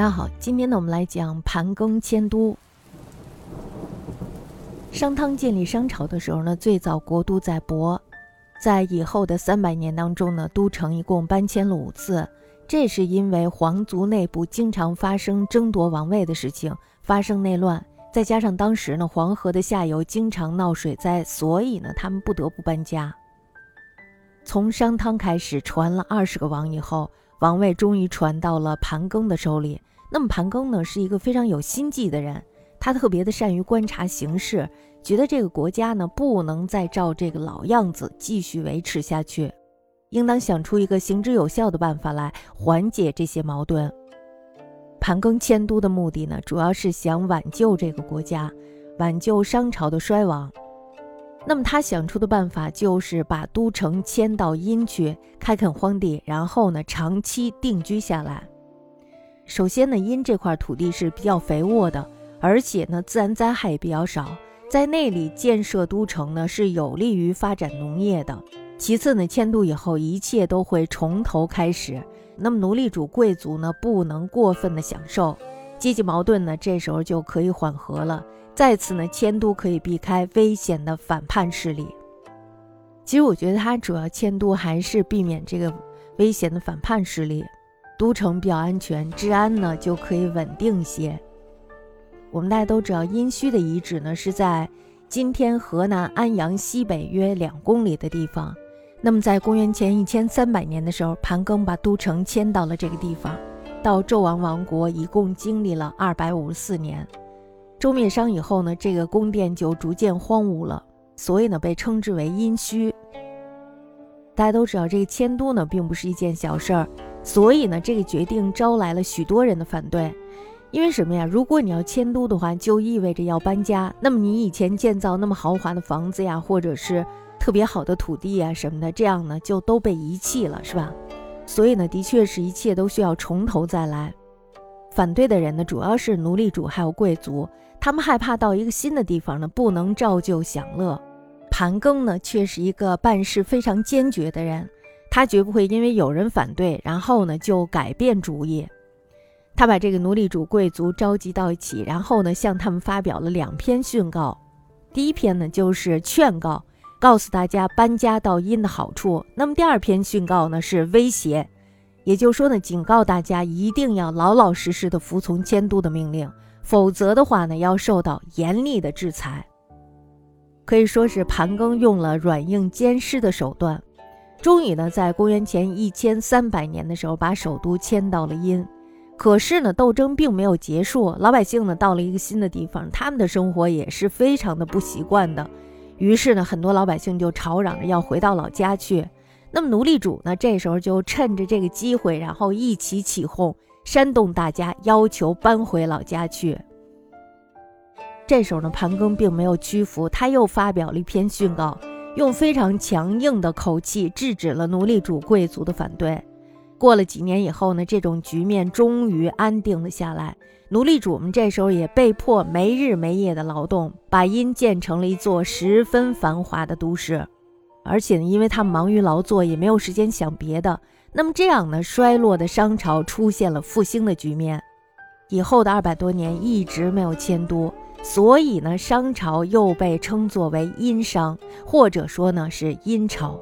大家好，今天呢，我们来讲盘庚迁都。商汤建立商朝的时候呢，最早国都在亳，在以后的三百年当中呢，都城一共搬迁了五次。这是因为皇族内部经常发生争夺王位的事情，发生内乱，再加上当时呢，黄河的下游经常闹水灾，所以呢，他们不得不搬家。从商汤开始传了二十个王以后。王位终于传到了盘庚的手里。那么盘庚呢，是一个非常有心计的人，他特别的善于观察形势，觉得这个国家呢不能再照这个老样子继续维持下去，应当想出一个行之有效的办法来缓解这些矛盾。盘庚迁都的目的呢，主要是想挽救这个国家，挽救商朝的衰亡。那么他想出的办法就是把都城迁到殷去，开垦荒地，然后呢长期定居下来。首先呢，殷这块土地是比较肥沃的，而且呢自然灾害也比较少，在那里建设都城呢是有利于发展农业的。其次呢，迁都以后一切都会从头开始，那么奴隶主贵族呢不能过分的享受，阶级矛盾呢这时候就可以缓和了。再次呢，迁都可以避开危险的反叛势力。其实我觉得他主要迁都还是避免这个危险的反叛势力，都城比较安全，治安呢就可以稳定些。我们大家都知道，殷墟的遗址呢是在今天河南安阳西北约两公里的地方。那么在公元前一千三百年的时候，盘庚把都城迁到了这个地方。到纣王亡国，一共经历了二百五十四年。周灭商以后呢，这个宫殿就逐渐荒芜了，所以呢被称之为殷墟。大家都知道，这个迁都呢并不是一件小事儿，所以呢这个决定招来了许多人的反对。因为什么呀？如果你要迁都的话，就意味着要搬家，那么你以前建造那么豪华的房子呀，或者是特别好的土地呀什么的，这样呢就都被遗弃了，是吧？所以呢，的确是一切都需要从头再来。反对的人呢，主要是奴隶主还有贵族。他们害怕到一个新的地方呢，不能照旧享乐。盘庚呢，却是一个办事非常坚决的人，他绝不会因为有人反对，然后呢就改变主意。他把这个奴隶主贵族召集到一起，然后呢向他们发表了两篇训告。第一篇呢就是劝告，告诉大家搬家到殷的好处。那么第二篇训告呢是威胁，也就是说呢警告大家一定要老老实实的服从监督的命令。否则的话呢，要受到严厉的制裁。可以说是盘庚用了软硬兼施的手段，终于呢，在公元前一千三百年的时候，把首都迁到了殷。可是呢，斗争并没有结束，老百姓呢，到了一个新的地方，他们的生活也是非常的不习惯的。于是呢，很多老百姓就吵嚷着要回到老家去。那么奴隶主呢，这时候就趁着这个机会，然后一起起哄。煽动大家要求搬回老家去。这时候呢，盘庚并没有屈服，他又发表了一篇训告，用非常强硬的口气制止了奴隶主贵族的反对。过了几年以后呢，这种局面终于安定了下来。奴隶主们这时候也被迫没日没夜的劳动，把殷建成了一座十分繁华的都市。而且呢，因为他们忙于劳作，也没有时间想别的。那么这样呢，衰落的商朝出现了复兴的局面，以后的二百多年一直没有迁都，所以呢，商朝又被称作为殷商，或者说呢是殷朝。